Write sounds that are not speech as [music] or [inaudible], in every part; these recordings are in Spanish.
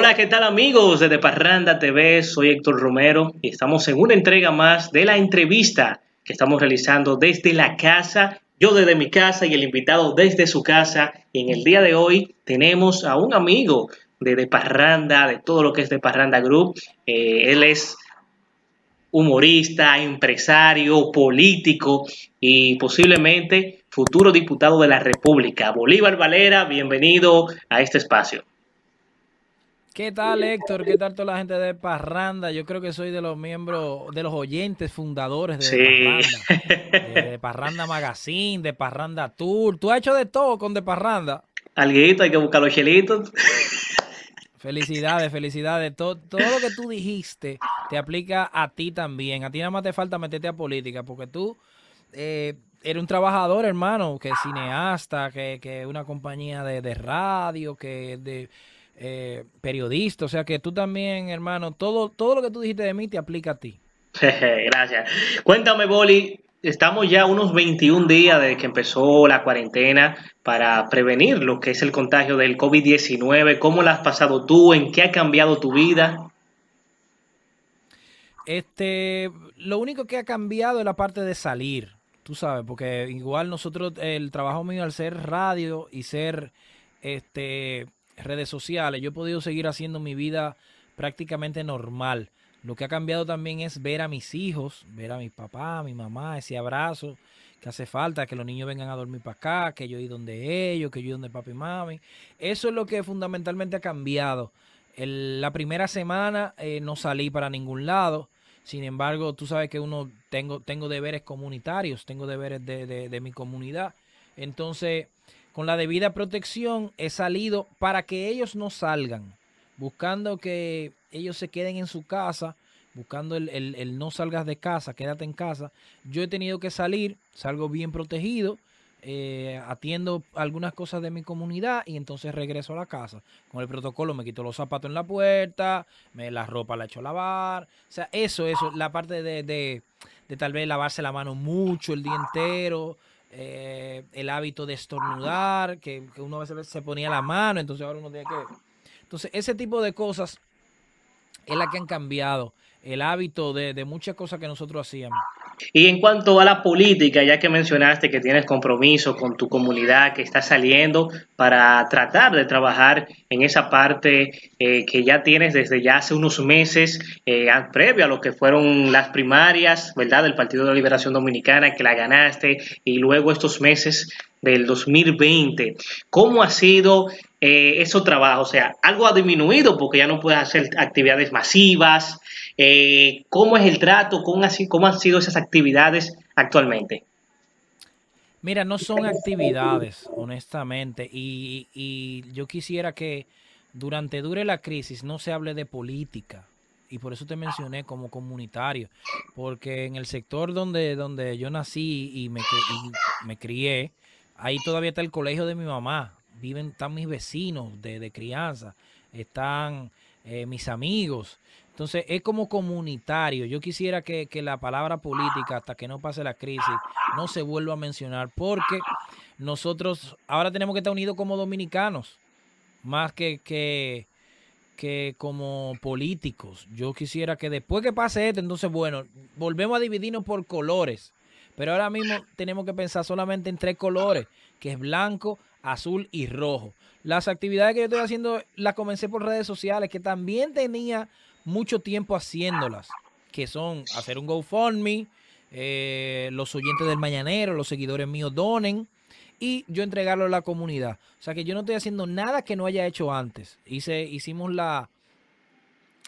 Hola, ¿qué tal amigos de, de Parranda TV? Soy Héctor Romero y estamos en una entrega más de la entrevista que estamos realizando desde la casa, yo desde mi casa y el invitado desde su casa. Y en el día de hoy tenemos a un amigo de, de Parranda, de todo lo que es de Parranda Group. Eh, él es humorista, empresario, político y posiblemente futuro diputado de la República. Bolívar Valera, bienvenido a este espacio. ¿Qué tal, Héctor? ¿Qué tal toda la gente de Parranda? Yo creo que soy de los miembros, de los oyentes fundadores de, Sí. Parranda. De, de Parranda Magazine, de Parranda Tour. Tú has hecho de todo con De Parranda. Alguito, hay que buscar los chelitos. Felicidades, felicidades. Todo, todo lo que tú dijiste te aplica a ti también. A ti nada más te falta meterte a política porque tú eh, eres un trabajador, hermano, que es cineasta, que, que una compañía de, de radio, que de eh, periodista. O sea que tú también, hermano, todo, todo lo que tú dijiste de mí te aplica a ti. [laughs] Gracias. Cuéntame, Boli, estamos ya unos 21 días desde que empezó la cuarentena para prevenir lo que es el contagio del COVID-19. ¿Cómo la has pasado tú? ¿En qué ha cambiado tu vida? Este, lo único que ha cambiado es la parte de salir, tú sabes, porque igual nosotros, el trabajo mío al ser radio y ser este redes sociales, yo he podido seguir haciendo mi vida prácticamente normal. Lo que ha cambiado también es ver a mis hijos, ver a mi papá, a mi mamá, ese abrazo que hace falta, que los niños vengan a dormir para acá, que yo ir donde ellos, que yo ir donde papi y mami. Eso es lo que fundamentalmente ha cambiado. La primera semana eh, no salí para ningún lado. Sin embargo, tú sabes que uno tengo, tengo deberes comunitarios, tengo deberes de, de- de mi comunidad. Entonces, con la debida protección, he salido para que ellos no salgan, buscando que ellos se queden en su casa, buscando el, el- el no salgas de casa, quédate en casa. Yo he tenido que salir, salgo bien protegido, eh, atiendo algunas cosas de mi comunidad y entonces regreso a la casa. Con el protocolo me quito los zapatos en la puerta, me la ropa la echo a lavar. O sea, eso, eso, la parte de, de, de tal vez lavarse la mano mucho el día entero, eh, el hábito de estornudar, que, que uno a veces se ponía la mano, entonces ahora uno tiene que... Entonces, ese tipo de cosas es la que han cambiado el hábito de, de muchas cosas que nosotros hacíamos. Y en cuanto a la política, ya que mencionaste que tienes compromiso con tu comunidad, que estás saliendo para tratar de trabajar en esa parte eh, que ya tienes desde ya hace unos meses, eh, previo a lo que fueron las primarias, ¿verdad? Del Partido de la Liberación Dominicana, que la ganaste, y luego estos meses del 2020. ¿Cómo ha sido eh, esos trabajos? O sea, algo ha disminuido porque ya no puedes hacer actividades masivas. Eh, ¿Cómo es el trato? ¿Cómo, ha si- ¿Cómo han sido esas actividades actualmente? Mira, no son actividades, honestamente, y, y yo quisiera que durante dure la crisis no se hable de política, y por eso te mencioné como comunitario, porque en el sector donde, donde yo nací y me, y me crié, ahí todavía está el colegio de mi mamá, viven, están mis vecinos de, de crianza, están eh, mis amigos, entonces es como comunitario. Yo quisiera que, que la palabra política, hasta que no pase la crisis, no se vuelva a mencionar, porque nosotros ahora tenemos que estar unidos como dominicanos, más que, que, que como políticos. Yo quisiera que después que pase esto, entonces, bueno, volvemos a dividirnos por colores. Pero ahora mismo tenemos que pensar solamente en tres colores, que es blanco, azul y rojo. Las actividades que yo estoy haciendo las comencé por redes sociales, que también tenía mucho tiempo haciéndolas, que son hacer un GoFundMe, eh, los oyentes del Mañanero, los seguidores míos donen y yo entregarlo a la comunidad. O sea que yo no estoy haciendo nada que no haya hecho antes. Hice, hicimos la,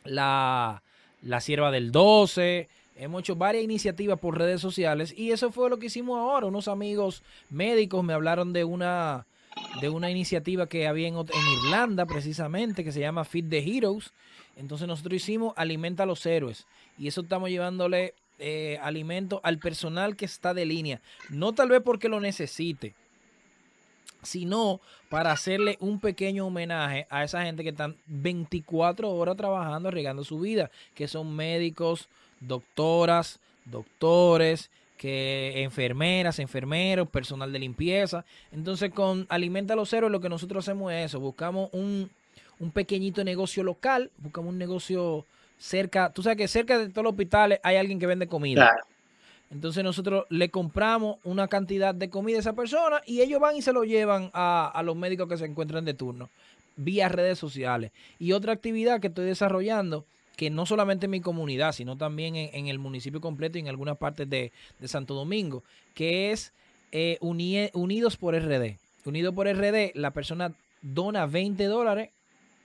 la, la sierva del 12, hemos hecho varias iniciativas por redes sociales y eso fue lo que hicimos ahora. Unos amigos médicos me hablaron de una, de una iniciativa que había en, Irlanda precisamente que se llama Feed the Heroes. Entonces nosotros hicimos Alimenta a los Héroes y eso estamos llevándole eh, alimento al personal que está de línea. No tal vez porque lo necesite, sino para hacerle un pequeño homenaje a esa gente que están 24 horas trabajando, arriesgando su vida, que son médicos, doctoras, doctores, que enfermeras, enfermeros, personal de limpieza. Entonces con Alimenta a los Héroes lo que nosotros hacemos es eso, buscamos un, un pequeñito negocio local, buscamos un negocio cerca, tú sabes que cerca de todos los hospitales hay alguien que vende comida. Claro. Entonces nosotros le compramos una cantidad de comida a esa persona y ellos van y se lo llevan a, los médicos que se encuentran de turno vía redes sociales. Y otra actividad que estoy desarrollando, que no solamente en mi comunidad, sino también en, el municipio completo y en algunas partes de, Santo Domingo, que es eh, Unidos por RD. Unidos por RD, la persona dona 20 dólares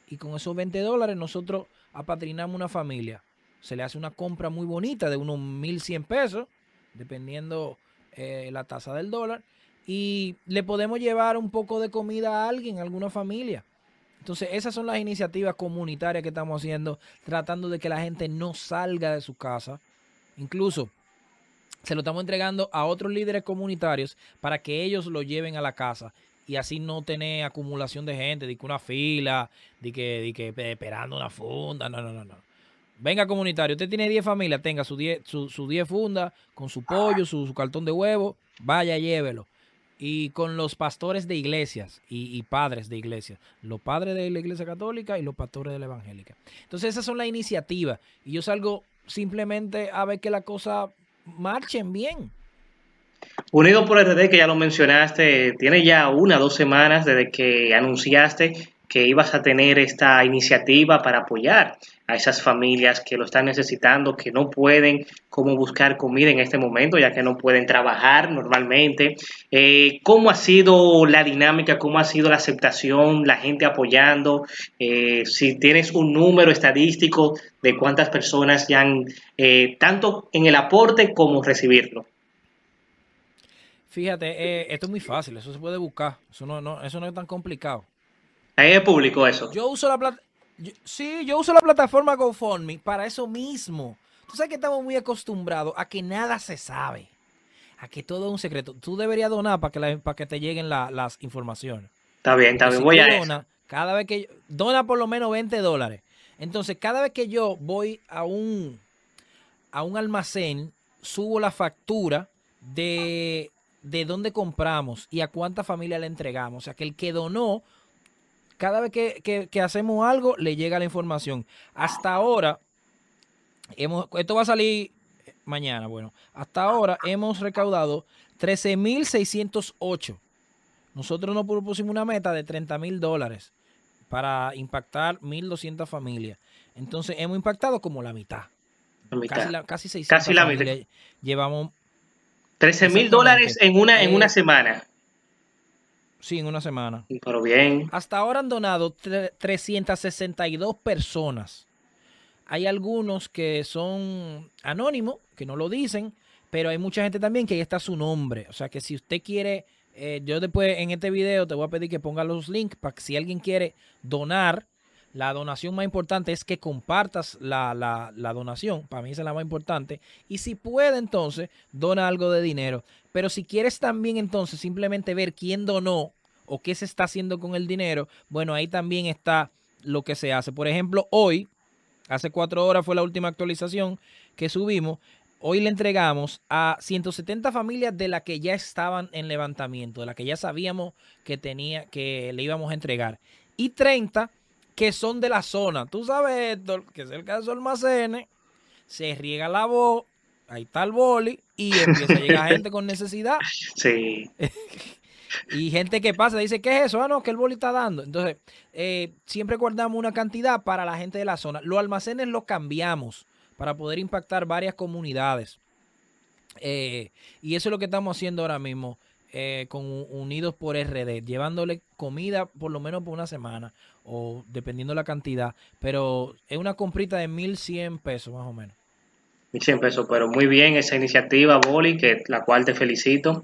y con esos 20 dólares nosotros apadrinamos una familia. Se le hace una compra muy bonita de unos 1.100 pesos dependiendo eh, la tasa del dólar, y le podemos llevar un poco de comida a alguien, a alguna familia. Entonces, esas son las iniciativas comunitarias que estamos haciendo, tratando de que la gente no salga de su casa. Incluso se lo estamos entregando a otros líderes comunitarios para que ellos lo lleven a la casa y así no tener acumulación de gente, de que una fila, de que, de que esperando una funda. No, no, no, no. Venga comunitario, usted tiene 10 familias, tenga sus 10 su, su fundas con su pollo, su, cartón de huevo, vaya, llévelo. Y con los pastores de iglesias y, padres de iglesias, los padres de la iglesia católica y los pastores de la evangélica. Entonces esas son las iniciativas y yo salgo simplemente a ver que las cosas marchen bien. Unido por RD, que ya lo mencionaste, tiene ya una o dos semanas desde que anunciaste que ibas a tener esta iniciativa para apoyar a esas familias que lo están necesitando, que no pueden cómo buscar comida en este momento, ya que no pueden trabajar normalmente. Eh, ¿Cómo ha sido la dinámica? ¿Cómo ha sido la aceptación? La gente apoyando. Eh, si tienes un número estadístico de cuántas personas ya han, eh, tanto en el aporte como recibirlo. Fíjate, esto es muy fácil, eso se puede buscar, eso no, eso no es tan complicado. Ahí es público eso. Yo uso la plata. Sí, yo uso la plataforma GoFundMe para eso mismo. Tú sabes que estamos muy acostumbrados a que nada se sabe. A que todo es un secreto. Tú deberías donar para que, para que te lleguen las informaciones. Está bien, está bien. voy a dona, Cada vez que dona por lo menos 20 dólares. Entonces, cada vez que yo voy a un, a un almacén, subo la factura de, de dónde compramos y a cuánta familia le entregamos. O sea, que el que donó cada vez que, hacemos algo, le llega la información. Hasta ahora, hemos, esto va a salir mañana, bueno, hasta ahora hemos recaudado 13.608. Nosotros nos propusimos una meta de 30 mil dólares para impactar 1.200 familias. Entonces hemos impactado como la mitad. Casi, la, casi 600 casi la mitad. Llevamos 13 mil dólares en una, en una eh, semana. Sí, en una semana. Pero bien. Hasta ahora han donado 362 personas. Hay algunos que son anónimos, que no lo dicen, pero hay mucha gente también que ahí está su nombre. O sea que si usted quiere, eh, yo después en este video te voy a pedir que ponga los links para que si alguien quiere donar, la donación más importante es que compartas la, la, la, donación. Para mí esa es la más importante. Y si puede, entonces, dona algo de dinero. Pero si quieres también, entonces, simplemente ver quién donó o qué se está haciendo con el dinero, bueno, ahí también está lo que se hace. Por ejemplo, hoy, hace cuatro horas fue la última actualización que subimos. Hoy le entregamos a 170 familias de las que ya estaban en levantamiento, de las que ya sabíamos que tenía, que le íbamos a entregar. Y 30 que son de la zona. Tú sabes, Héctor, que cerca de esos almacenes se riega la voz, ahí está el boli y empieza a llegar [laughs] gente con necesidad. Sí. [laughs] Y gente que pasa dice, ¿qué es eso? Ah, no, que el boli está dando. Entonces, eh, siempre guardamos una cantidad para la gente de la zona. Los almacenes los cambiamos para poder impactar varias comunidades. Eh, y eso es lo que estamos haciendo ahora mismo eh, con Unidos por RD, llevándole comida por lo menos por una semana o dependiendo la cantidad. Pero es una comprita de 1.100 pesos más o menos. 1.100 pesos, pero muy bien esa iniciativa, Boli, que la cual te felicito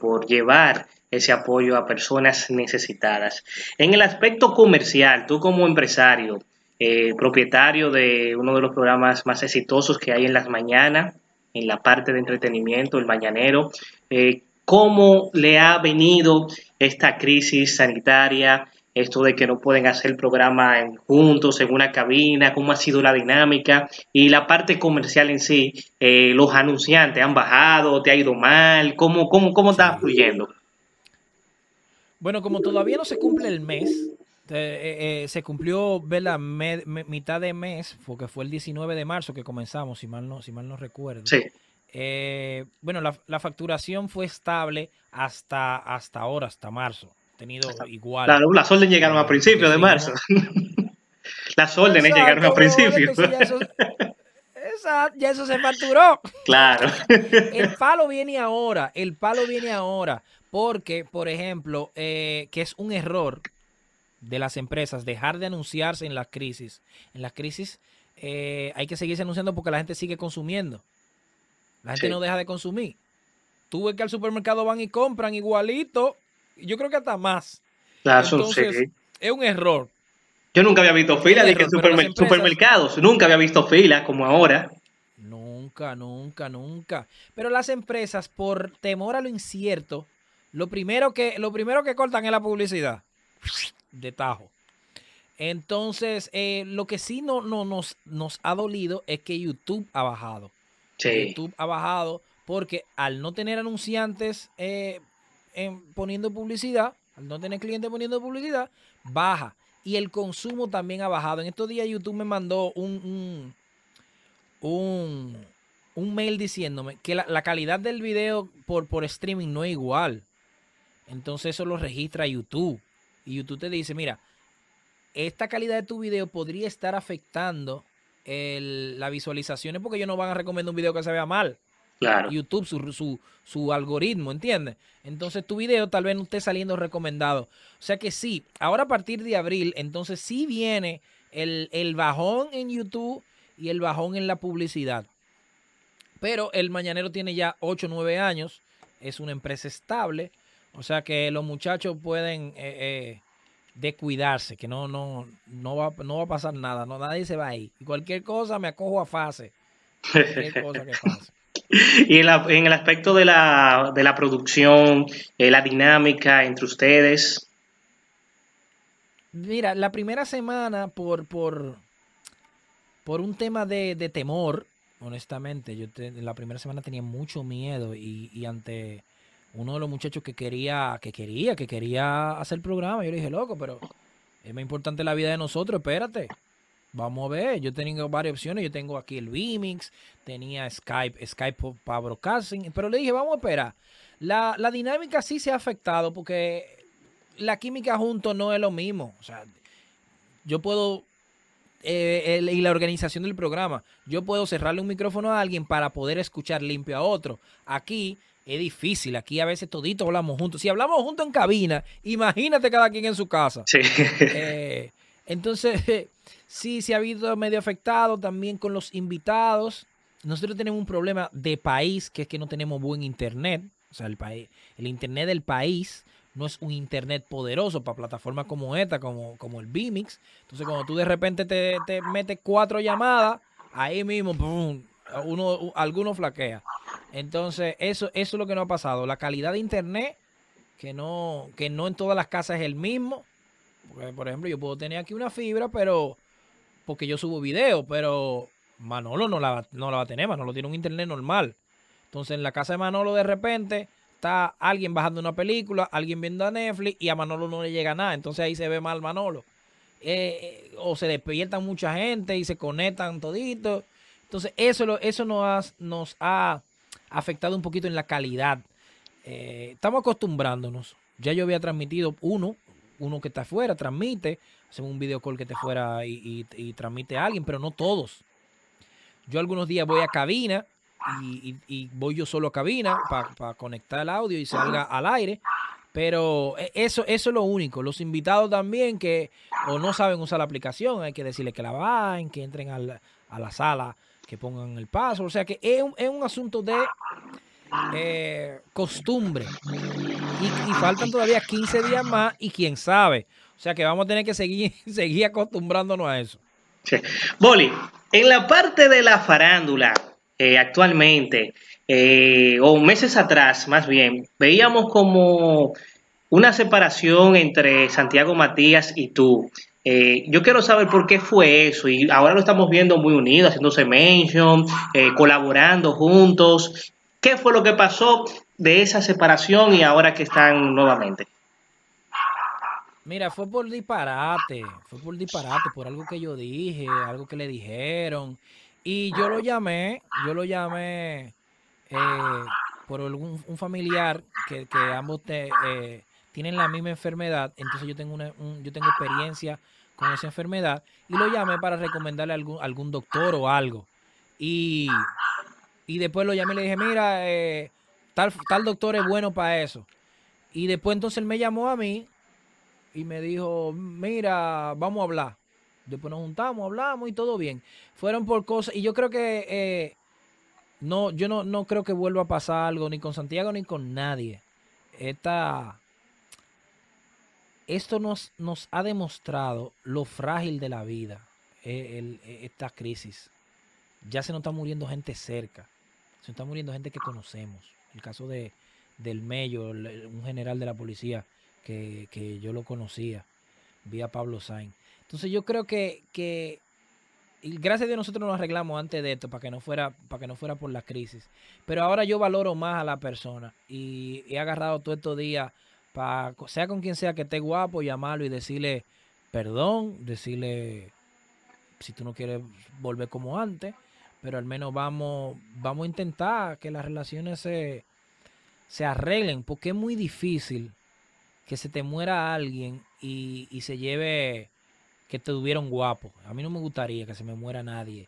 por llevar ese apoyo a personas necesitadas. En el aspecto comercial, tú como empresario, eh, propietario de uno de los programas más exitosos que hay en las mañanas, en la parte de entretenimiento, el mañanero, eh, ¿cómo le ha venido esta crisis sanitaria? Esto de que no pueden hacer el programa juntos en una cabina, cómo ha sido la dinámica y la parte comercial en sí, eh, los anunciantes han bajado, te ha ido mal, cómo, cómo, cómo está fluyendo. Bueno, como todavía no se cumple el mes, Eh, eh, se cumplió ¿verdad? mitad de mes, porque fue el 19 de marzo que comenzamos, si mal no, si mal no recuerdo. Sí. Eh, bueno, la, facturación fue estable hasta, hasta ahora, hasta marzo. Tenido igual. Claro, las órdenes llegaron a principios de marzo. [laughs] las órdenes llegaron a principios. ya eso se facturó. [laughs] Claro. El palo viene ahora, el palo viene ahora, porque, por ejemplo, que es un error de las empresas dejar de anunciarse en las crisis. En las crisis eh, hay que seguirse anunciando porque la gente sigue consumiendo. La gente no deja de consumir. Tú ves que al supermercado van y compran igualito. Yo creo que hasta más. Entonces, es un error. Yo nunca había visto fila de que supermercados. Nunca había visto fila como ahora. Nunca, nunca, nunca. Pero las empresas, por temor a lo incierto, lo primero que, lo primero que cortan es la publicidad de tajo. Entonces, eh, lo que sí no, no nos, nos ha dolido es que YouTube ha bajado. YouTube ha bajado porque al no tener anunciantes eh, poniendo publicidad, al no tener clientes poniendo publicidad, baja. Y el consumo también ha bajado. En estos días YouTube me mandó un, un, un, mail diciéndome que la, la, calidad del video por, por streaming no es igual. Entonces eso lo registra YouTube. Y YouTube te dice, mira, esta calidad de tu video podría estar afectando las visualizaciones porque ellos no van a recomendar un video que se vea mal. Claro. YouTube, su, su, algoritmo, ¿entiendes? Entonces tu video tal vez no esté saliendo recomendado. O sea que sí, ahora a partir de abril, entonces sí viene el, el bajón en YouTube y el bajón en la publicidad. Pero el Mañanero tiene ya 8 o 9 años, es una empresa estable, o sea que los muchachos pueden eh, eh, descuidarse, que no, no, no, va, no va a pasar nada, no, nadie se va ahí. Y cualquier cosa me acojo a fase. Cualquier [laughs] cosa que pase. Y en, en, el aspecto de la, de la producción, eh, la dinámica entre ustedes. Mira, la primera semana, por, por, por un tema de, de temor, honestamente, yo la primera semana tenía mucho miedo y, y ante uno de los muchachos que quería, que quería, que quería hacer el programa. Yo le dije, loco, pero es más importante la vida de nosotros, espérate. Vamos a ver, yo tengo varias opciones. Yo tengo aquí el Vimix, tenía Skype, Skype para broadcasting, pero le dije, vamos a esperar. La, la dinámica sí se ha afectado porque la química junto no es lo mismo. O sea, yo puedo eh, y la organización del programa. Yo puedo cerrarle un micrófono a alguien para poder escuchar limpio a otro. Aquí es difícil. Aquí a veces toditos hablamos juntos. Si hablamos juntos en cabina, imagínate cada quien en su casa. Sí. Eh, entonces, [laughs] sí, se ha habido medio afectado también con los invitados. Nosotros tenemos un problema de país, que es que no tenemos buen internet. O sea, el, país, el internet del país no es un internet poderoso para plataformas como esta, como, como el Bimix. Entonces, cuando tú de repente te, te metes cuatro llamadas, ahí mismo, uno, alguno flaquea. Entonces, eso, eso es lo que no ha pasado. La calidad de internet, que no, que no en todas las casas es el mismo. por ejemplo, yo puedo tener aquí una fibra, pero porque yo subo video, pero Manolo no la, no la va a tener, Manolo tiene un internet normal. Entonces, en la casa de Manolo, de repente, está alguien bajando una película, alguien viendo a Netflix y a Manolo no le llega nada. Entonces ahí se ve mal Manolo. Eh, o se despiertan mucha gente y se conectan toditos. Entonces, eso, eso nos, ha, nos ha afectado un poquito en la calidad. Eh, estamos acostumbrándonos. Ya yo había transmitido uno, uno que está afuera, transmite, hacemos un video call que te fuera y, transmite a alguien, pero no todos. Yo algunos días voy a cabina y, voy yo solo a cabina para conectar el audio y salga al aire. Pero e, eso, eso es lo único. Los invitados también que o no saben usar la aplicación, hay que decirle que la bajen, que entren a la sala que pongan el paso. O sea que es un, es un asunto de eh, costumbre. Y, faltan todavía 15 días más y quién sabe. O sea que vamos a tener que seguir, [laughs] seguir acostumbrándonos a eso. Boli, en la parte de la farándula, eh, actualmente, eh, o meses atrás más bien, veíamos como una separación entre Santiago Matías y tú. Eh, yo quiero saber por qué fue eso y ahora lo estamos viendo muy unidos, haciéndose mention, eh, colaborando juntos. ¿Qué fue lo que pasó de esa separación y ahora que están nuevamente? Mira, fue por disparate, fue por disparate, por algo que yo dije, algo que le dijeron. Y yo lo llamé, yo lo llamé eh, por algún, un familiar que, que ambos eh, tienen la misma enfermedad, entonces yo tengo, una, yo tengo experiencia con esa enfermedad y lo llamé para recomendarle a algún, algún doctor o algo. Y, y después lo llamé y le dije, mira, eh, tal, tal doctor es bueno para eso. Y después entonces él me llamó a mí y me dijo, mira, vamos a hablar. Después nos juntamos, hablamos y todo bien. Fueron por cosas, y yo creo que eh, no, yo no, no creo que vuelva a pasar algo ni con Santiago ni con nadie. Esta, esto nos, nos ha demostrado lo frágil de la vida, eh, eh, esta crisis. Ya se nos está muriendo gente cerca, se nos está muriendo gente que conocemos. El caso de, del Mello, un general de la policía que, que yo lo conocía, vía Pablo Sainz. Entonces yo creo que, que gracias a Dios nosotros nos arreglamos antes de esto para que no fuera para que no fuera por la crisis. Pero ahora yo valoro más a la persona y he agarrado todos estos días para sea con quien sea que esté guapo, llamarlo y decirle perdón, decirle si tú no quieres volver como antes, pero al menos vamos vamos a intentar que las relaciones se se arreglen porque es muy difícil que se te muera alguien y, y se lleve que te tuvieron guapo. A mí no me gustaría que se me muera nadie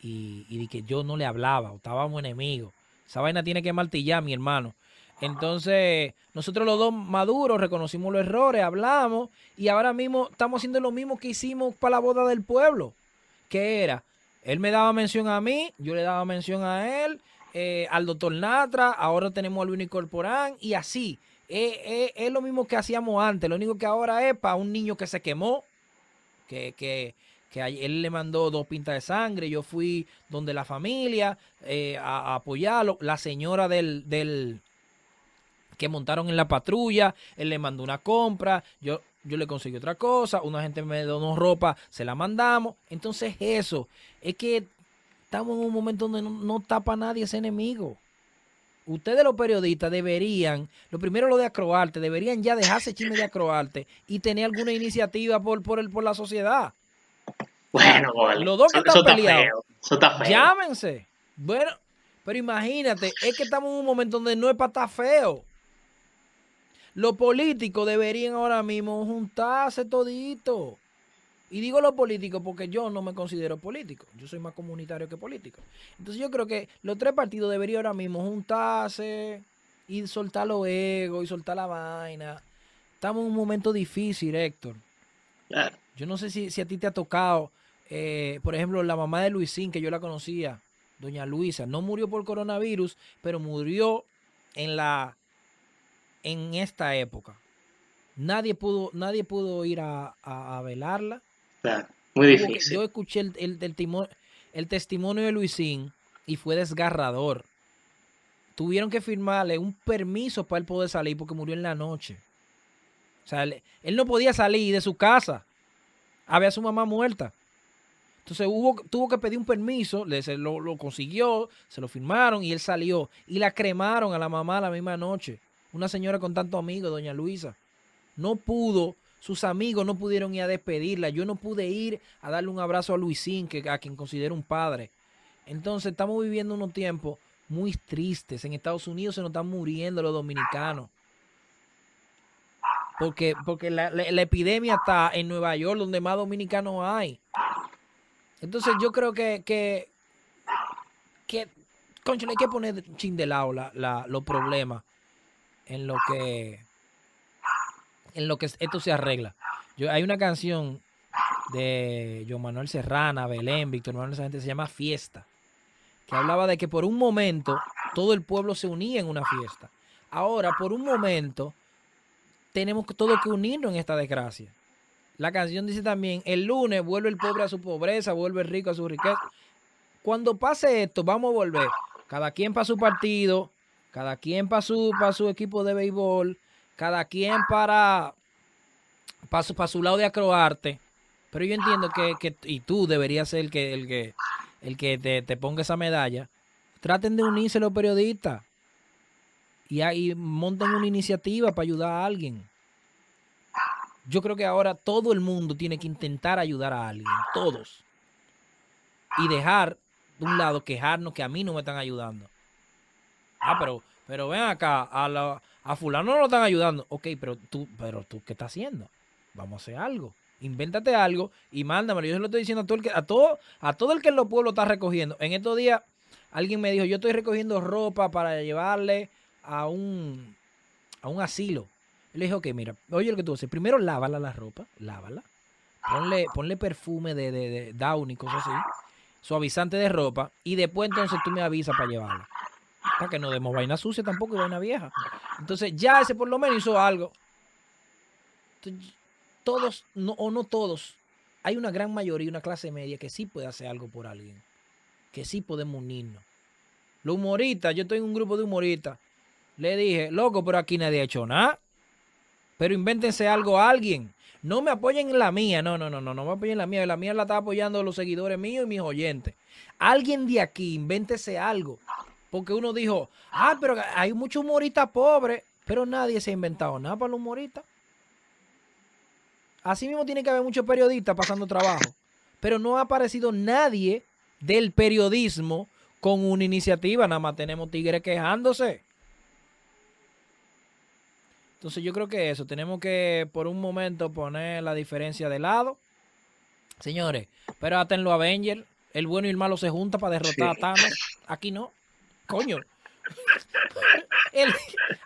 y, y que yo no le hablaba o estábamos enemigos. Esa vaina tiene que martillar, mi hermano. Entonces, nosotros los dos maduros reconocimos los errores, hablamos y ahora mismo estamos haciendo lo mismo que hicimos para la boda del pueblo. que era? Él me daba mención a mí, yo le daba mención a él, eh, al doctor Natra, ahora tenemos al Luis Corporán y así. es lo mismo que hacíamos antes, lo único que ahora es para un niño que se quemó, que, que, él le mandó dos pintas de sangre, yo fui donde la familia eh, a, apoyarlo, la señora del, del que montaron en la patrulla, él le mandó una compra, yo, yo le conseguí otra cosa, una gente me donó ropa, se la mandamos, entonces eso, es que estamos en un momento donde no, no tapa nadie ese enemigo ustedes los periodistas deberían, lo primero lo de acroarte, deberían ya dejarse chisme de acroarte y tener alguna iniciativa por, por, el, por la sociedad. Bueno, los dos que están peleados, llámense. Bueno, pero imagínate, es que estamos en un momento donde no es para estar feo. Los políticos deberían ahora mismo juntarse todito y digo lo político porque yo no me considero político. Yo soy más comunitario que político. Entonces yo creo que los tres partidos deberían ahora mismo juntarse y soltar los egos y soltar la vaina. Estamos en un momento difícil, Héctor. Yo no sé si, a ti te ha tocado, eh, por ejemplo, la mamá de Luisín, que yo la conocía, doña Luisa, no murió por coronavirus, pero murió en la en esta época. Nadie pudo, nadie pudo ir a, a velarla muy difícil. Yo escuché el, el, testimonio de Luisín y fue desgarrador. Tuvieron que firmarle un permiso para él poder salir porque murió en la noche. O sea, él, no podía salir de su casa. Había su mamá muerta. Entonces hubo, tuvo que pedir un permiso, le, lo, lo, consiguió, se lo firmaron y él salió. Y la cremaron a la mamá la misma noche. Una señora con tanto amigo, doña Luisa. No pudo sus amigos no pudieron ir a despedirla. Yo no pude ir a darle un abrazo a Luisín, que, a quien considero un padre. Entonces estamos viviendo unos tiempos muy tristes. En Estados Unidos se nos están muriendo los dominicanos. Porque, porque la, epidemia está en Nueva York, donde más dominicanos hay. Entonces yo creo que, que, que concho, hay que poner chin de lado los problemas en lo que en lo que esto se arregla. Yo, hay una canción de John Manuel Serrana, Belén, Víctor Manuel, esa gente se llama Fiesta, que hablaba de que por un momento todo el pueblo se unía en una fiesta. Ahora, por un momento, tenemos todo que unirnos en esta desgracia. La canción dice también, el lunes vuelve el pobre a su pobreza, vuelve el rico a su riqueza. Cuando pase esto, vamos a volver. Cada quien para su partido, cada quien para su, para su equipo de béisbol, cada quien para, para, su, para su lado de acroarte. Pero yo entiendo que, y tú deberías ser el que, el que, el que te, te ponga esa medalla. Traten de unirse los periodistas y ahí monten una iniciativa para ayudar a alguien. Yo creo que ahora todo el mundo tiene que intentar ayudar a alguien, todos. Y dejar de un lado quejarnos que a mí no me están ayudando. Ah, pero, pero ven acá, a, la, fulano no lo están ayudando. Ok, pero tú, pero tú, ¿qué estás haciendo? Vamos a hacer algo. Invéntate algo y mándamelo. Yo se lo estoy diciendo a todo el que, a todo, a todo el que en los pueblos está recogiendo. En estos días, alguien me dijo, yo estoy recogiendo ropa para llevarle a un, a un asilo. Le dije, ok, mira, oye lo que tú haces. Primero lávala la ropa, lávala. Ponle, ponle perfume de, de, de Downy, cosas así. Suavizante de ropa. Y después entonces tú me avisas para llevarla. Para que no demos vaina sucia tampoco y vaina vieja. Entonces ya ese por lo menos hizo algo. todos, no, o no todos, hay una gran mayoría, una clase media que sí puede hacer algo por alguien. Que sí podemos unirnos. Los humoristas, yo estoy en un grupo de humoristas. Le dije, loco, pero aquí nadie ha hecho nada. Pero invéntense algo a alguien. No me apoyen en la mía. No, no, no, no, no me apoyen en la mía. La mía la está apoyando los seguidores míos y mis oyentes. Alguien de aquí, invéntese algo. Porque uno dijo, ah, pero hay muchos humoristas pobres. Pero nadie se ha inventado nada para los humoristas. Así mismo tiene que haber muchos periodistas pasando trabajo. Pero no ha aparecido nadie del periodismo con una iniciativa. Nada más tenemos tigres quejándose. Entonces yo creo que eso, tenemos que por un momento poner la diferencia de lado. Señores, pero hasta en los Avengers, el bueno y el malo se juntan para derrotar a Thanos. Aquí no. Coño. El,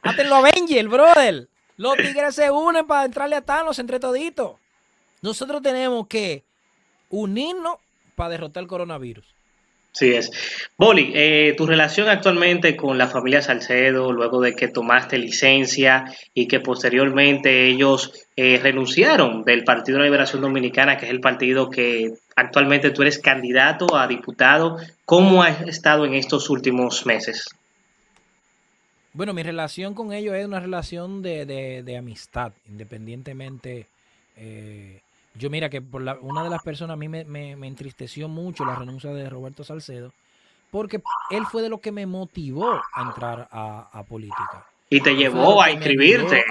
hasta en los Avengers, brother. Los tigres se unen para entrarle a Thanos entre toditos. Nosotros tenemos que unirnos para derrotar el coronavirus. Sí es. Boli, eh, tu relación actualmente con la familia Salcedo, luego de que tomaste licencia y que posteriormente ellos eh, renunciaron del Partido de la Liberación Dominicana, que es el partido que actualmente tú eres candidato a diputado, ¿cómo has estado en estos últimos meses? Bueno, mi relación con ellos es una relación de, de, amistad, independientemente eh, yo mira que por una de las personas a mí me, entristeció mucho la renuncia de Roberto Salcedo, porque él fue de lo que me motivó a entrar a, política. Y te llevó a inscribirte.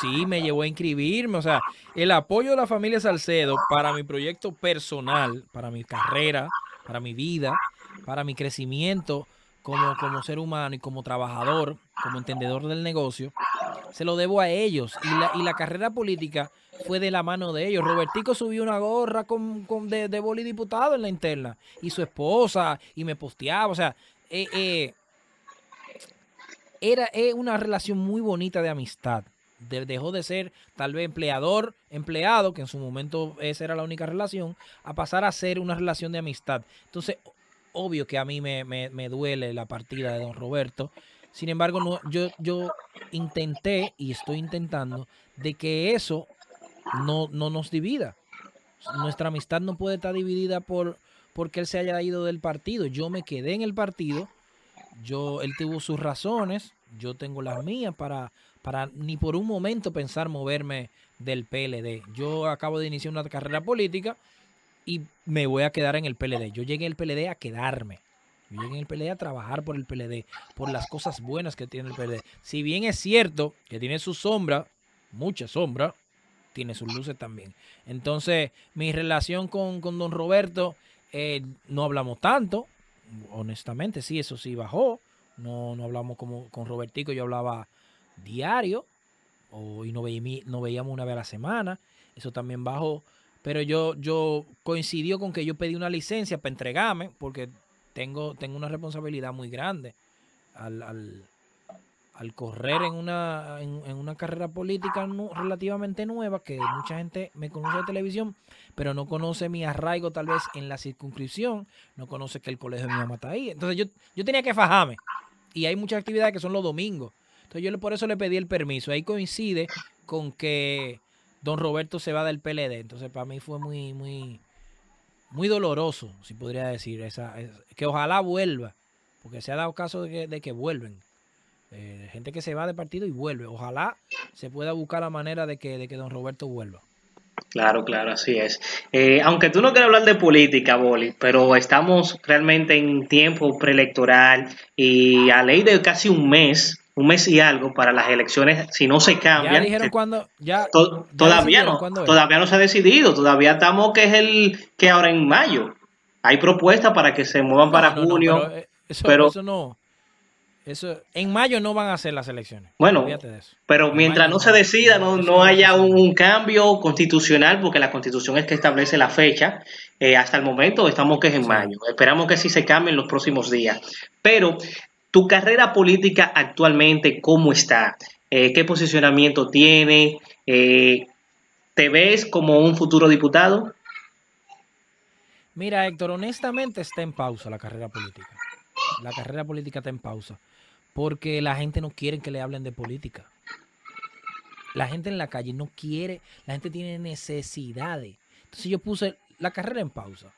sí, me llevó a inscribirme. O sea, el apoyo de la familia Salcedo para mi proyecto personal, para mi carrera, para mi vida, para mi crecimiento como, como ser humano y como trabajador, como entendedor del negocio, se lo debo a ellos. Y la, y la carrera política fue de la mano de ellos. Robertico subió una gorra con, de, de boli diputado en la interna. Y su esposa, y me posteaba. O sea, eh, eh, era una relación muy bonita de amistad. dejó de ser tal vez empleador, empleado, que en su momento esa era la única relación, a pasar a ser una relación de amistad. Entonces, obvio que a mí me, me duele la partida de don Roberto. Sin embargo, no, yo, yo intenté y estoy intentando de que eso no, no nos divida. Nuestra amistad no puede estar dividida por porque él se haya ido del partido. Yo me quedé en el partido. Yo, él tuvo sus razones. Yo tengo las mías para, para ni por un momento pensar moverme del PLD. Yo acabo de iniciar una carrera política y me voy a quedar en el PLD. Yo llegué al PLD a quedarme. Yo llegué el PLD a trabajar por el PLD, por las cosas buenas que tiene el PLD. Si bien es cierto que tiene su sombra, mucha sombra, tiene sus luces también. Entonces, mi relación con, don Roberto, eh, no hablamos tanto, honestamente, sí, eso sí bajó. No, no hablamos como con Robertico, yo hablaba diario, o, y no, no veíamos una vez a la semana, eso también bajó. Pero yo, yo coincidió con que yo pedí una licencia para entregarme, porque tengo, tengo una responsabilidad muy grande al, al correr en una, en, una carrera política relativamente nueva, que mucha gente me conoce de televisión, pero no conoce mi arraigo tal vez en la circunscripción, no conoce que el colegio de mi mamá está ahí. Entonces yo, yo tenía que fajarme. Y hay muchas actividades que son los domingos. Entonces yo por eso le pedí el permiso. Ahí coincide con que don Roberto se va del PLD. Entonces para mí fue muy, muy, muy doloroso, si podría decir, esa, que ojalá vuelva, porque se ha dado caso de que, de que vuelven. Eh, gente que se va de partido y vuelve. Ojalá se pueda buscar la manera de que, de que don Roberto vuelva. Claro, claro, así es. Eh, aunque tú no quieras hablar de política, Boli, pero estamos realmente en tiempo preelectoral y a ley de casi un mes un mes y algo para las elecciones, si no se cambian. Ya dijeron cuándo, ya, to- ya todavía no, todavía no se ha decidido, todavía estamos que es el que ahora en mayo. Hay propuestas para que se muevan para No, no, no, junio. pero, eh, eso, pero- eso no. Eso, en mayo no van a hacer las elecciones. Bueno. Pero En mientras no se decida, no, no haya un, un cambio constitucional, porque la constitución es que establece la fecha, eh, hasta el momento estamos que es en Sí. mayo. Esperamos que sí se cambie en los próximos días. Pero tu carrera política actualmente, ¿cómo está? Eh, ¿Qué posicionamiento tiene? Eh, ¿Te ves como un futuro diputado? Mira, Héctor, honestamente está en pausa la carrera política. La carrera política está en pausa. Porque la gente no quiere que le hablen de política. La gente en la calle no quiere, la gente tiene necesidades. Entonces yo puse la carrera en pausa.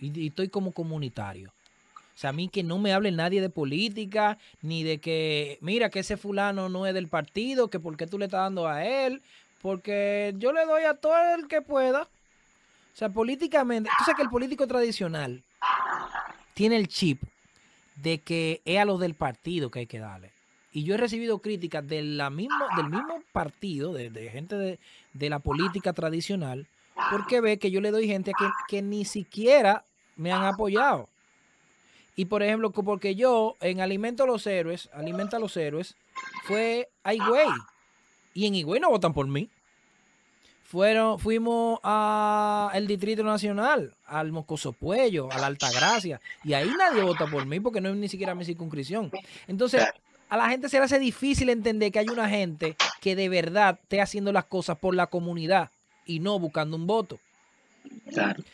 Y, estoy como comunitario. O sea, a mí que no me hable nadie de política, ni de que, mira, que ese fulano no es del partido, que por qué tú le estás dando a él, porque yo le doy a todo el que pueda. O sea, políticamente, tú sabes que el político tradicional tiene el chip de que es a los del partido que hay que darle. Y yo he recibido críticas del mismo partido, de, gente de, de la política tradicional, porque ve que yo le doy gente que, que ni siquiera me han apoyado. Y por ejemplo, porque yo en Alimento a los Héroes, Alimenta a los Héroes, fue a Higüey. Y en Higüey no votan por mí. Fueron, fuimos al Distrito Nacional, al Moscoso Puello, a la Altagracia. Y ahí nadie vota por mí porque no es ni siquiera mi circunscripción. Entonces, a la gente se le hace difícil entender que hay una gente que de verdad esté haciendo las cosas por la comunidad y no buscando un voto Claro.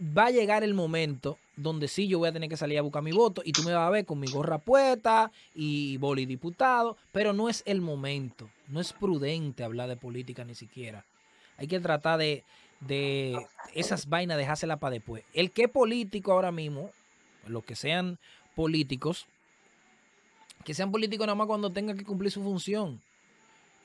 va a llegar el momento donde sí yo voy a tener que salir a buscar mi voto y tú me vas a ver con mi gorra puesta y boli diputado, pero no es el momento, no es prudente hablar de política ni siquiera. Hay que tratar de, de esas vainas dejárselas para después. El que es político ahora mismo, los que sean políticos, que sean políticos nada más cuando tengan que cumplir su función.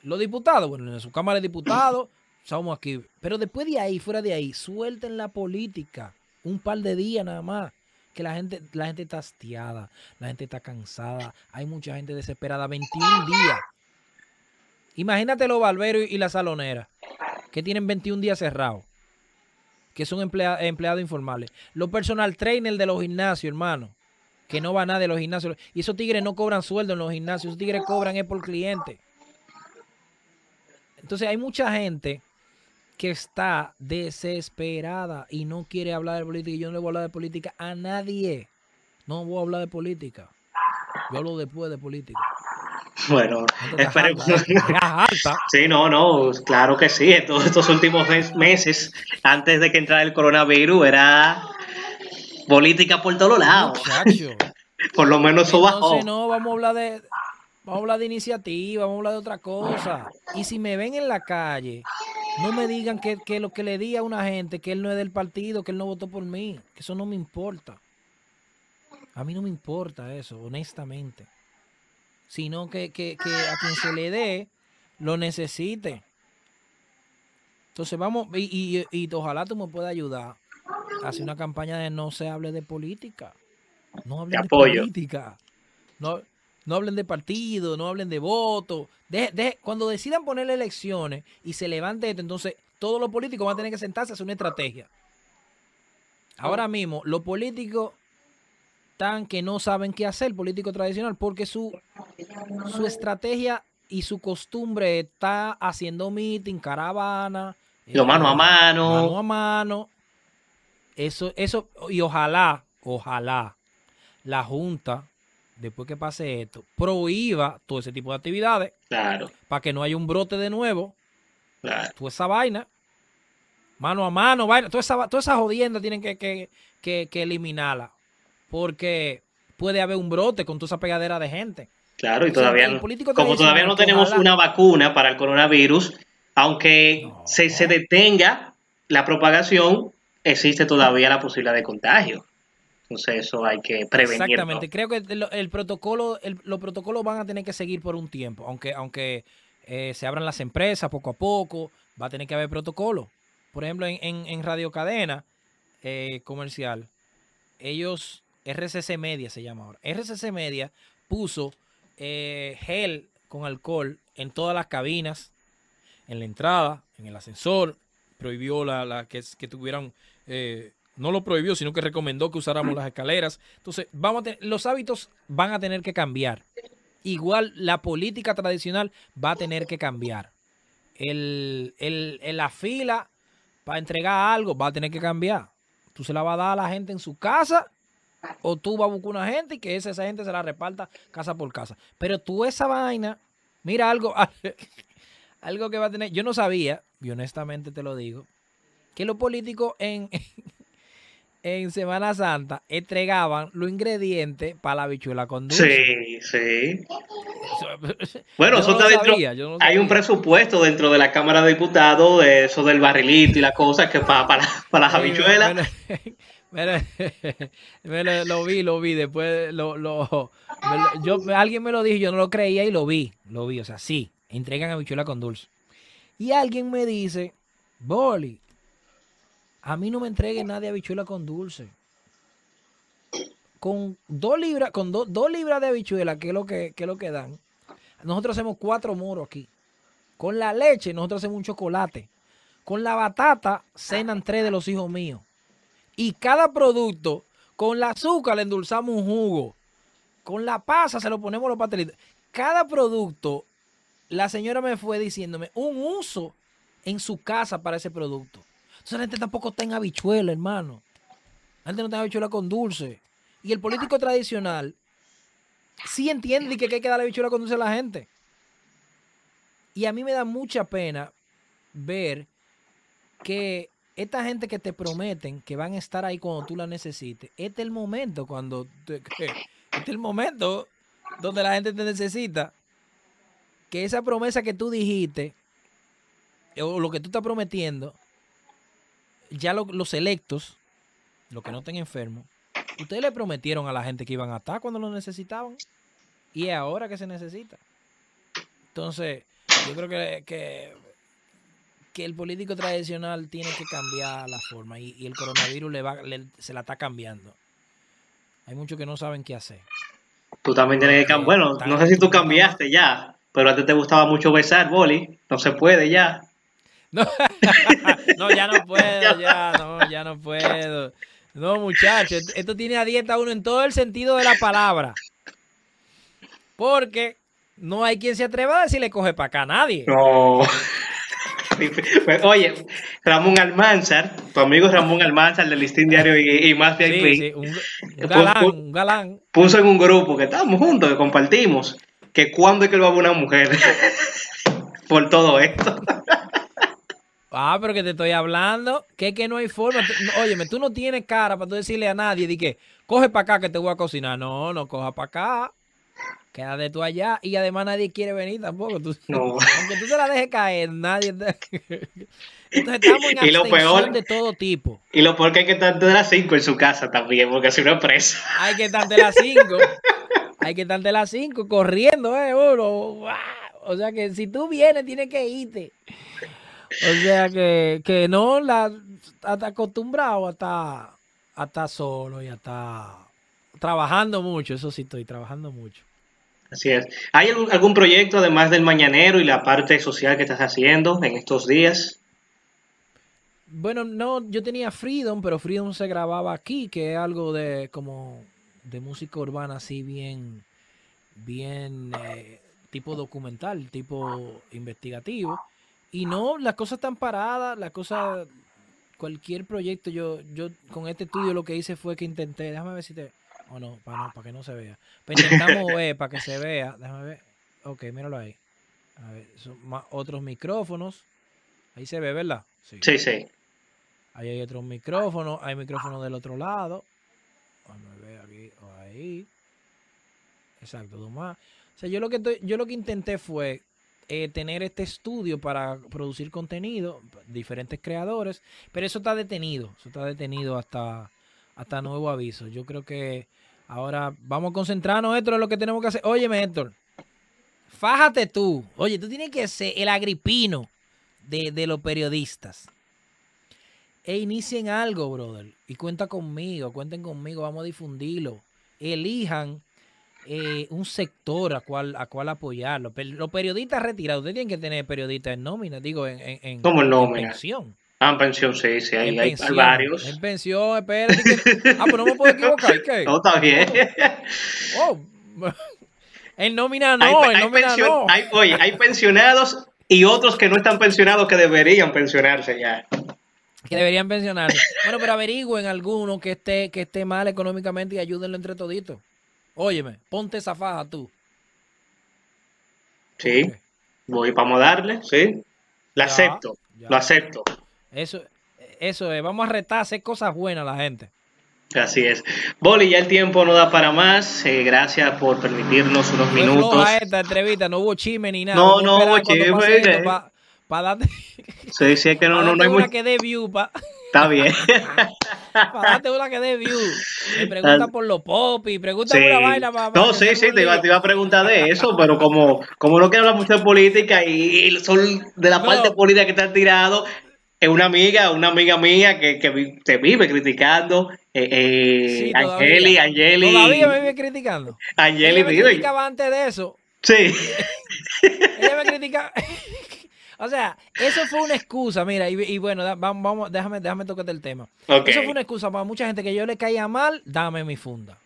Los diputados, bueno, en su Cámara de Diputados, [clears throat] estamos aquí. Pero después de ahí, fuera de ahí, suelten la política. Un par de días nada más. Que la gente, la gente está hastiada, la gente está cansada, hay mucha gente desesperada. 21 días. Imagínate los barberos y la salonera, que tienen 21 días cerrados, que son emplea- empleados informales. Los personal trainer de los gimnasios, hermano, que no va nada de los gimnasios. Y esos tigres no cobran sueldo en los gimnasios, esos tigres cobran es por cliente. Entonces hay mucha gente que está desesperada y no quiere hablar de política. Yo no le voy a hablar de política a nadie. No voy a hablar de política. Yo hablo después de política. [laughs] Bueno, esperemos. [laughs] Sí, no, no, claro que sí. Estos, estos últimos mes- meses, antes de que entrara el coronavirus, era política por todos lados. [laughs] Por lo menos eso bajó. No, vamos a hablar de vamos a hablar de iniciativa, vamos a hablar de otra cosa. Y si me ven en la calle, no me digan que, que lo que le di a una gente, que él no es del partido, que él no votó por mí, que eso no me importa. A mí no me importa eso, honestamente. Sino que, que, que a quien se le dé, lo necesite. Entonces vamos, y, y, y ojalá tú me puedas ayudar a hacer una campaña de no se hable de política. No hablen de política. No, no hablen de partido, no hablen de voto. Deje- deje- cuando decidan poner elecciones y se levante esto, entonces todos los políticos van a tener que sentarse a hacer una estrategia. Ahora mismo, los políticos están que no saben qué hacer, político tradicional, porque su, su estrategia y su costumbre está haciendo meeting, caravana. Lo mano a eh, mano. Mano a mano. Eso, eso, y ojalá, ojalá la Junta, después que pase esto, prohíba todo ese tipo de actividades Claro, para que no haya un brote de nuevo. claro. Toda esa vaina, mano a mano, vaina, toda esa, toda esa jodienda tienen que, que, que, que eliminarla. Porque puede haber un brote con toda esa pegadera de gente. Claro, y O sea, todavía, no- como todavía no tenemos ojalá- una vacuna para el coronavirus, aunque No. se, se detenga la propagación, existe todavía la posibilidad de contagio. Entonces eso hay que prevenirlo. Exactamente. Creo que el, el protocolo, el- los protocolos van a tener que seguir por un tiempo. Aunque, aunque eh, se abran las empresas poco a poco, va a tener que haber protocolo. Por ejemplo, en, en, en Radio Cadena eh, Comercial, ellos, RCC Media se llama ahora. RCC Media puso eh, gel con alcohol en todas las cabinas, en la entrada, en el ascensor, prohibió la, la que, que tuvieran, eh, no lo prohibió, sino que recomendó que usáramos las escaleras. Entonces, vamos los hábitos van a tener que cambiar. Igual la política tradicional va a tener que cambiar. El, el, la fila para entregar algo va a tener que cambiar. Tú se la vas a dar a la gente en su casa o tú vas a buscar una gente y que esa, esa gente se la reparta casa por casa. Pero tú esa vaina, mira algo, [laughs] algo que va a tener, yo no sabía, y honestamente te lo digo, que los políticos en, [laughs] en Semana Santa entregaban los ingredientes para la bichuela con dulce. Sí, sí. [laughs] Bueno, eso está dentro, hay un presupuesto dentro de la Cámara de Diputados de eso del barrilito y las cosas que para, para, para las habichuelas. [laughs] lo, vi, lo vi, después lo, lo, yo, alguien me lo dijo, yo no lo creía y lo vi, lo vi, o sea, sí, entregan habichuela con dulce. Y alguien me dice, Boli, a mí no me entregue nadie habichuela con dulce. Con dos libras, con dos libras de habichuela, que es lo que, que es lo que dan, nosotros hacemos cuatro muros aquí. Con la leche, nosotros hacemos un chocolate. Con la batata, cenan tres de los hijos míos. Y cada producto, con la azúcar le endulzamos un jugo. Con la pasa se lo ponemos los pastelitos. Cada producto, la señora me fue diciéndome un uso en su casa para ese producto. Entonces la gente tampoco está en habichuela, hermano. La gente no está habichuela con dulce. Y el político tradicional sí entiende que hay que darle bichuela cuando a la gente. Y a mí me da mucha pena ver que esta gente que te prometen que van a estar ahí cuando tú la necesites, este es el momento cuando [laughs] este es el momento donde la gente te necesita. Que esa promesa que tú dijiste, o lo que tú estás prometiendo, ya los electos, los que no estén enfermos, Ustedes le prometieron a la gente que iban a estar cuando lo necesitaban. Y es ahora que se necesita. Entonces, yo creo que, el político tradicional tiene que cambiar la forma. Y, el coronavirus le va, se la está cambiando. Hay muchos que no saben qué hacer. Tú también tienes que cambiar. Bueno, no sé si tú cambiaste ya, pero a ti te gustaba mucho besar, Boli. No se puede ya. No, [laughs] no ya no [laughs] puedo, ya, no, ya no puedo. No, muchachos, esto tiene a dieta uno en todo el sentido de la palabra. Porque no hay quien se atreva a decirle coge para acá a nadie. No. [laughs] Pues, oye, Ramón Almanzar, tu amigo Ramón Almanzar del Listín Diario y, más de sí, sí, un, galán, un galán. Puso en un grupo que estábamos juntos, que compartimos, que cuando es que lo va a una mujer [laughs] por todo esto. Ah, pero que te estoy hablando, que que no hay forma. Óyeme, tú no tienes cara para tú decirle a nadie de que coge para acá que te voy a cocinar. No, no coja para acá. Quédate tú allá. Y además nadie quiere venir tampoco. Tú, no. [laughs] Aunque tú te la dejes caer, nadie. [laughs] Entonces estamos en y lo peor, de todo tipo. Y lo peor que hay que estar de las 5 en su casa también, porque es preso. Hay que estar de las 5. [laughs] hay que estar de las 5 corriendo, eh, uno. O sea que si tú vienes, tienes que irte. O sea que, que no, la, está acostumbrado a estar, a estar solo y a estar trabajando mucho. Eso sí, estoy trabajando mucho. Así es. ¿Hay algún, proyecto además del mañanero y la parte social que estás haciendo en estos días? Bueno, no, yo tenía Freedom, pero Freedom se grababa aquí, que es algo de como de música urbana así bien, bien eh, tipo documental, tipo investigativo. Y no, las cosas están paradas, las cosas, cualquier proyecto, yo, yo con este estudio lo que hice fue que intenté, déjame ver si te, o no, para no, para que no se vea. Pero pues intentamos [laughs] ver, para que se vea, déjame ver, ok, míralo ahí. A ver, son otros micrófonos, ahí se ve, ¿verdad? Sí, sí. sí. Ahí hay otros micrófonos, hay micrófonos del otro lado. A ver aquí, o ahí. Exacto, dos más. O sea, yo lo que estoy, yo lo que intenté fue eh, tener este estudio para producir contenido, diferentes creadores, pero eso está detenido, eso está detenido hasta, hasta nuevo aviso. Yo creo que ahora vamos a concentrarnos, Héctor, en lo que tenemos que hacer. Óyeme, Héctor, fájate tú. Oye, tú tienes que ser el agripino de, de los periodistas. E inicien algo, brother. Y cuenta conmigo, cuenten conmigo, vamos a difundirlo. Elijan eh, un sector a cual, a cual apoyarlo. Los periodistas retirados, ustedes tienen que tener periodistas en nómina, digo, en, en, en, pensión. Ah, en pensión, sí, sí, hay, hay varios. En pensión, espérate. Que... ah, pero no me puedo equivocar, ¿qué? [laughs] No, está bien. Oh, [laughs] en nómina no, en nómina no. oye, hay pensionados y otros que no están pensionados que deberían pensionarse ya. Que deberían pensionarse. bueno, pero averigüen alguno que esté, que esté mal económicamente y ayúdenlo entre toditos. Óyeme, ponte esa faja tú. Sí, voy para darle, sí. Lo acepto, lo acepto. Eso, eso es, vamos a retar, hacer cosas buenas a la gente. Así es. Boli, ya el tiempo no da para más. Eh, gracias por permitirnos unos minutos. No esta entrevista, no hubo chisme ni nada. No, no hubo chisme. Para pa darte. Sí, sí, es que no, no, no hay una que dé view, pa. Está bien. [laughs] para darte una que dé view. Me pregunta por los popis, pregunta por la vaina. Para, no, sí, sí, te iba, a preguntar de eso, pero como, como no quiero hablar mucho de política y, son de la parte política que están tirados, es una amiga, una amiga mía que, que te vive criticando. Eh, eh, Angeli, Angeli. Todavía me vive criticando. Angeli me criticaba antes de eso. Sí. [laughs] Ella me critica. [laughs] o sea, eso fue una excusa, mira, y, bueno, vamos, vamos, déjame, déjame tocarte el tema. Eso fue una excusa para mucha gente que yo le caía mal, dame mi funda.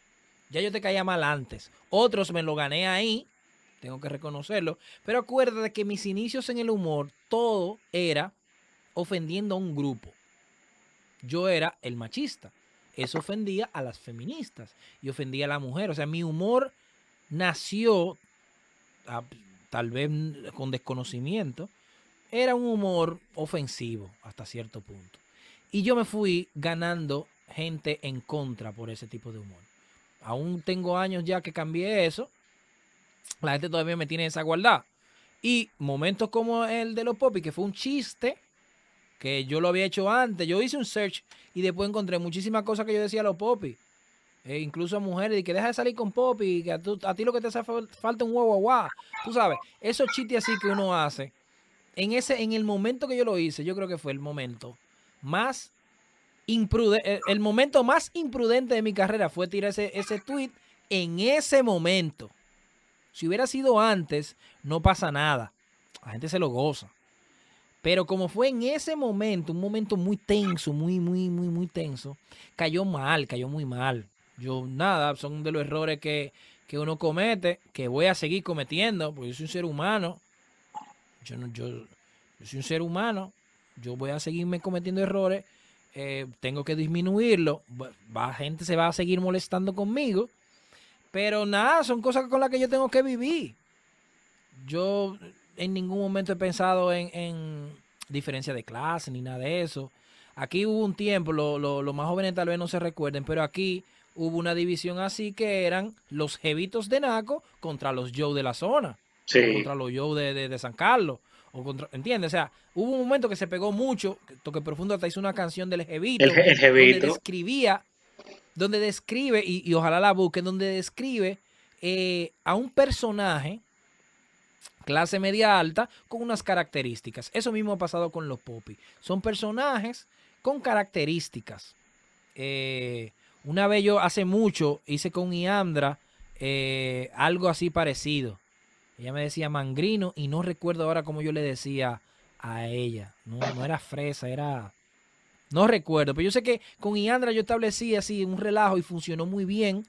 Ya yo te caía mal antes. Otros me lo gané ahí, tengo que reconocerlo. Pero acuérdate que mis inicios en el humor, todo era ofendiendo a un grupo. Yo era el machista. Eso ofendía a las feministas y ofendía a la mujer. O sea, mi humor nació, tal vez con desconocimiento, era un humor ofensivo hasta cierto punto. Y yo me fui ganando gente en contra por ese tipo de humor. Aún tengo años ya que cambié eso. La gente todavía me tiene esa guardada. Y momentos como el de los popis, que fue un chiste, que yo lo había hecho antes. Yo hice un search y después encontré muchísimas cosas que yo decía a los popis. E incluso a mujeres, y que deja de salir con popi, que a, ti lo que te hace falta un huevo guau. Tú sabes, esos chistes así que uno hace. En, ese, en el momento que yo lo hice, yo creo que fue el momento más imprudente, el, momento más imprudente de mi carrera fue tirar ese, ese tweet en ese momento. Si hubiera sido antes, no pasa nada. La gente se lo goza. Pero como fue en ese momento, un momento muy tenso, muy, muy, muy, muy tenso, cayó mal, cayó muy mal. Yo, nada, son de los errores que, uno comete, que voy a seguir cometiendo, porque yo soy un ser humano. Yo, no, yo, soy un ser humano, yo voy a seguirme cometiendo errores, eh, tengo que disminuirlo. La gente se va a seguir molestando conmigo, pero nada, son cosas con las que yo tengo que vivir. Yo en ningún momento he pensado en, diferencia de clase ni nada de eso. Aquí hubo un tiempo, los lo, más jóvenes tal vez no se recuerden, pero aquí hubo una división así que eran los jevitos de Naco contra los Joe de la zona. contra los Joe de, San Carlos. O contra, ¿Entiendes? O sea, hubo un momento que se pegó mucho. Toque Profundo hasta hizo una canción del Jevito. El, Jevito. Donde describía, donde describe, y, ojalá la busquen, donde describe eh, a un personaje clase media alta con unas características. Eso mismo ha pasado con los popis. Son personajes con características. Eh, una vez yo hace mucho hice con Iandra eh, algo así parecido. Ella me decía mangrino y no recuerdo ahora cómo yo le decía a ella. No, no era fresa, era... No recuerdo, pero yo sé que con Iandra yo establecí así un relajo y funcionó muy bien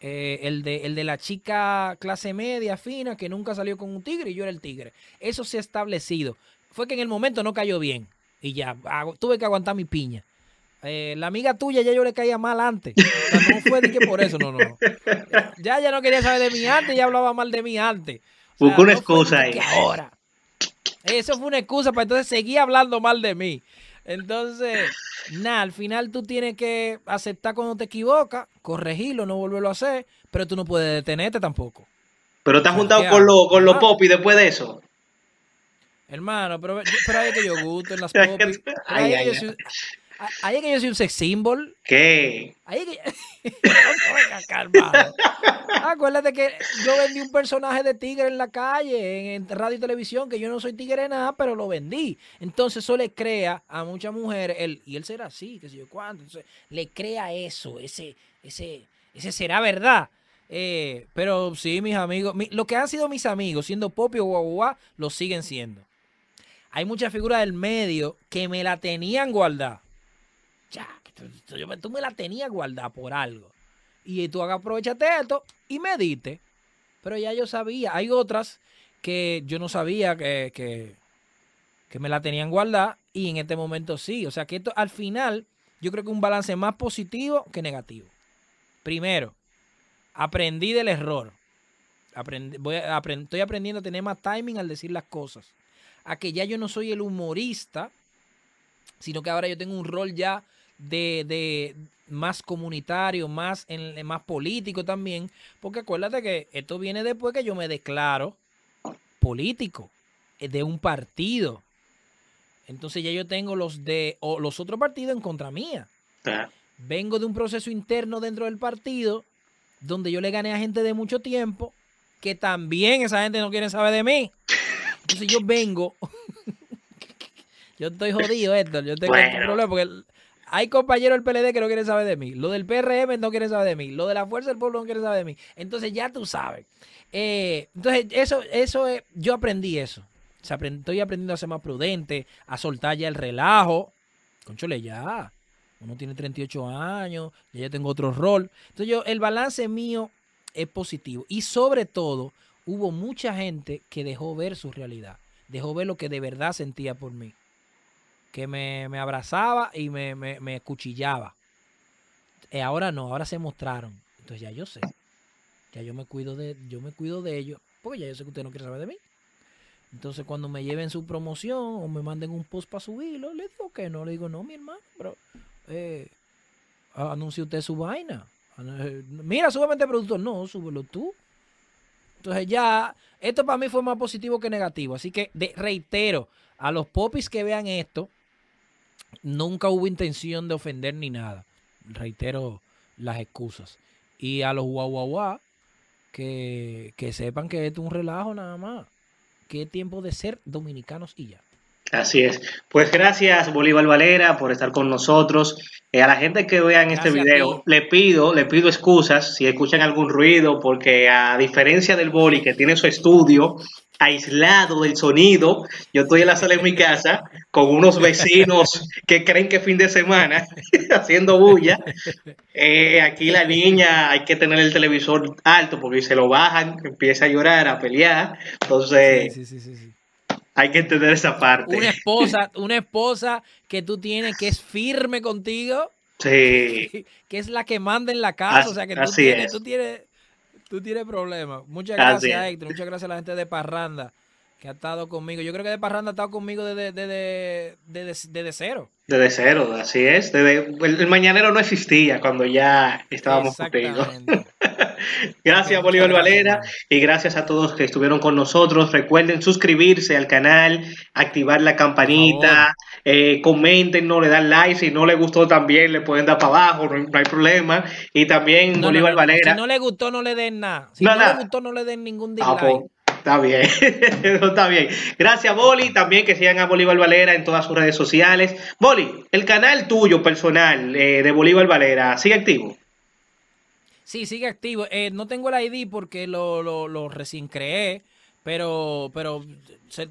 eh, el, de, el de la chica clase media, fina, que nunca salió con un tigre y yo era el tigre. Eso se ha establecido. Fue que en el momento no cayó bien y ya tuve que aguantar mi piña. Eh, la amiga tuya ya yo le caía mal antes. no fue de que por eso, no, no. Ya ya no quería saber de mí antes, ya hablaba mal de mí antes. Buscó una excusa ahí. Ahora. Eso fue una excusa para entonces seguir hablando mal de mí. Entonces, nada, al final tú tienes que aceptar cuando te equivocas, corregirlo, no volverlo a hacer, pero tú no puedes detenerte tampoco. Pero te has juntado con, lo, con los popis después de eso. Hermano, pero, pero hay que yo gusto en las [laughs] popis. Ay, ay, ay. Ahí es que yo soy un sex symbol. ¿Qué? Ahí es que. no, [laughs] Acuérdate que yo vendí un personaje de tigre en la calle, en, radio y televisión, que yo no soy tigre nada, pero lo vendí. Entonces eso le crea a muchas mujeres, él, y él será así, que sé yo cuánto. Entonces le crea eso, ese, ese, ese será verdad. Eh, pero sí, mis amigos, lo que han sido mis amigos, siendo Popi o Guaguá, lo siguen siendo. Hay muchas figuras del medio que me la tenían guardada. Ya, tú me la tenías guardada por algo. Y tú aprovechate esto y medite. Pero ya yo sabía. Hay otras que yo no sabía que, que, que me la tenían guardada y en este momento sí. O sea que esto al final yo creo que un balance más positivo que negativo. Primero, aprendí del error. voy estoy aprendiendo a tener más timing al decir las cosas. A que ya yo no soy el humorista, sino que ahora yo tengo un rol ya de, más comunitario, más, en, más político también. Porque acuérdate que esto viene después que yo me declaro político eh, de un partido. Entonces ya yo tengo los de los otros partidos en contra mía. Vengo de un proceso interno dentro del partido donde yo le gané a gente de mucho tiempo que también esa gente no quiere saber de mí. Entonces yo vengo. [laughs] yo estoy jodido, Héctor. Yo tengo este problema porque hay compañeros del PLD que no quieren saber de mí. Lo del PRM no quiere saber de mí. Lo de la Fuerza del Pueblo no quiere saber de mí. Entonces ya tú sabes. Eh, entonces, eso, eso es, yo aprendí eso. estoy aprendiendo a ser más prudente, a soltar ya el relajo. Conchole, ya. Uno tiene 38 años, ya tengo otro rol. Entonces, yo, el balance mío es positivo. Y sobre todo, hubo mucha gente que dejó ver su realidad. Dejó ver lo que de verdad sentía por mí. Que me, abrazaba y me, me, cuchillaba. Y ahora no, ahora se mostraron. Entonces ya yo sé. Ya yo me cuido de, yo me cuido de ellos. Porque ya yo sé que usted no quiere saber de mí. Entonces cuando me lleven su promoción o me manden un post para subirlo, le digo que no. Le digo, no, mi hermano, pero eh, anuncie usted su vaina. Mira, súbeme este producto. No, súbelo tú. Entonces ya, esto para mí fue más positivo que negativo. Así que reitero, a los popis que vean esto, nunca hubo intención de ofender ni nada. Reitero las excusas. Y a los guau que, que sepan que esto es un relajo nada más. Es tiempo de ser dominicanos y ya. Así es. Pues gracias Bolívar Valera por estar con nosotros. Eh, a la gente que vea en este video, le pido, le pido excusas si escuchan algún ruido, porque a diferencia del Boli que tiene su estudio aislado del sonido, yo estoy en la sala de mi casa con unos vecinos que creen que es fin de semana [laughs] haciendo bulla. Eh, aquí la niña hay que tener el televisor alto porque se lo bajan empieza a llorar, a pelear. Entonces, sí, sí, sí, hay que entender esa parte. Una esposa, [laughs] una esposa que tú tienes que es firme contigo. Sí. [laughs] Que es la que manda en la casa. o sea que tú tienes, tú tienes, tú tienes problemas. Muchas gracias, Héctor. Muchas gracias a la gente de Parranda que ha estado conmigo. Yo creo que de Parranda ha estado conmigo desde, desde, desde, desde cero. Desde cero, así es. el, mañanero no existía cuando ya estábamos contigo. Gracias, Bolívar Valera, y gracias a todos que estuvieron con nosotros. Recuerden suscribirse al canal, activar la campanita, eh, comenten, no le dan like. Si no le gustó también, le pueden dar para abajo, no, hay problema. Y también Bolívar Valera. Si no le gustó, no le den nada. Si no, le gustó, no le den ningún ah, dislike. Está bien, [laughs] está bien. Gracias, Boli. También que sigan a Bolívar Valera en todas sus redes sociales. Boli, el canal tuyo personal eh, de Bolívar Valera, ¿sigue activo? Sí, sigue activo. Eh, no tengo el ID porque lo, lo, recién creé, pero, pero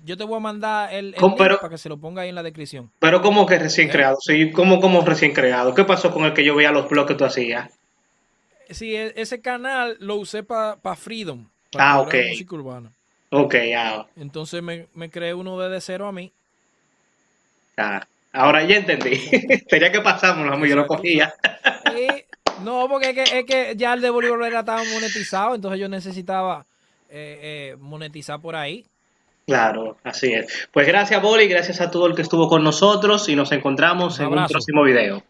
yo te voy a mandar el, link para que se lo ponga ahí en la descripción. Pero ¿cómo que recién ¿Eh? creado? Sí, ¿cómo, ¿cómo recién creado? ¿Qué pasó con el que yo veía los blogs que tú hacías? Sí, e, ese canal lo usé para Freedom. ah, ok. Música urbana. Ok, ya. Entonces me, me creé uno de cero a mí. Ah, ahora ya entendí. [laughs] Tenía que pasármelo, yo lo cogía. No, porque es que, es que, ya el de Bolívar estaba monetizado, entonces yo necesitaba eh, eh, monetizar por ahí. Claro, así es. Pues gracias, Boli, gracias a todo el que estuvo con nosotros y nos encontramos en un próximo video.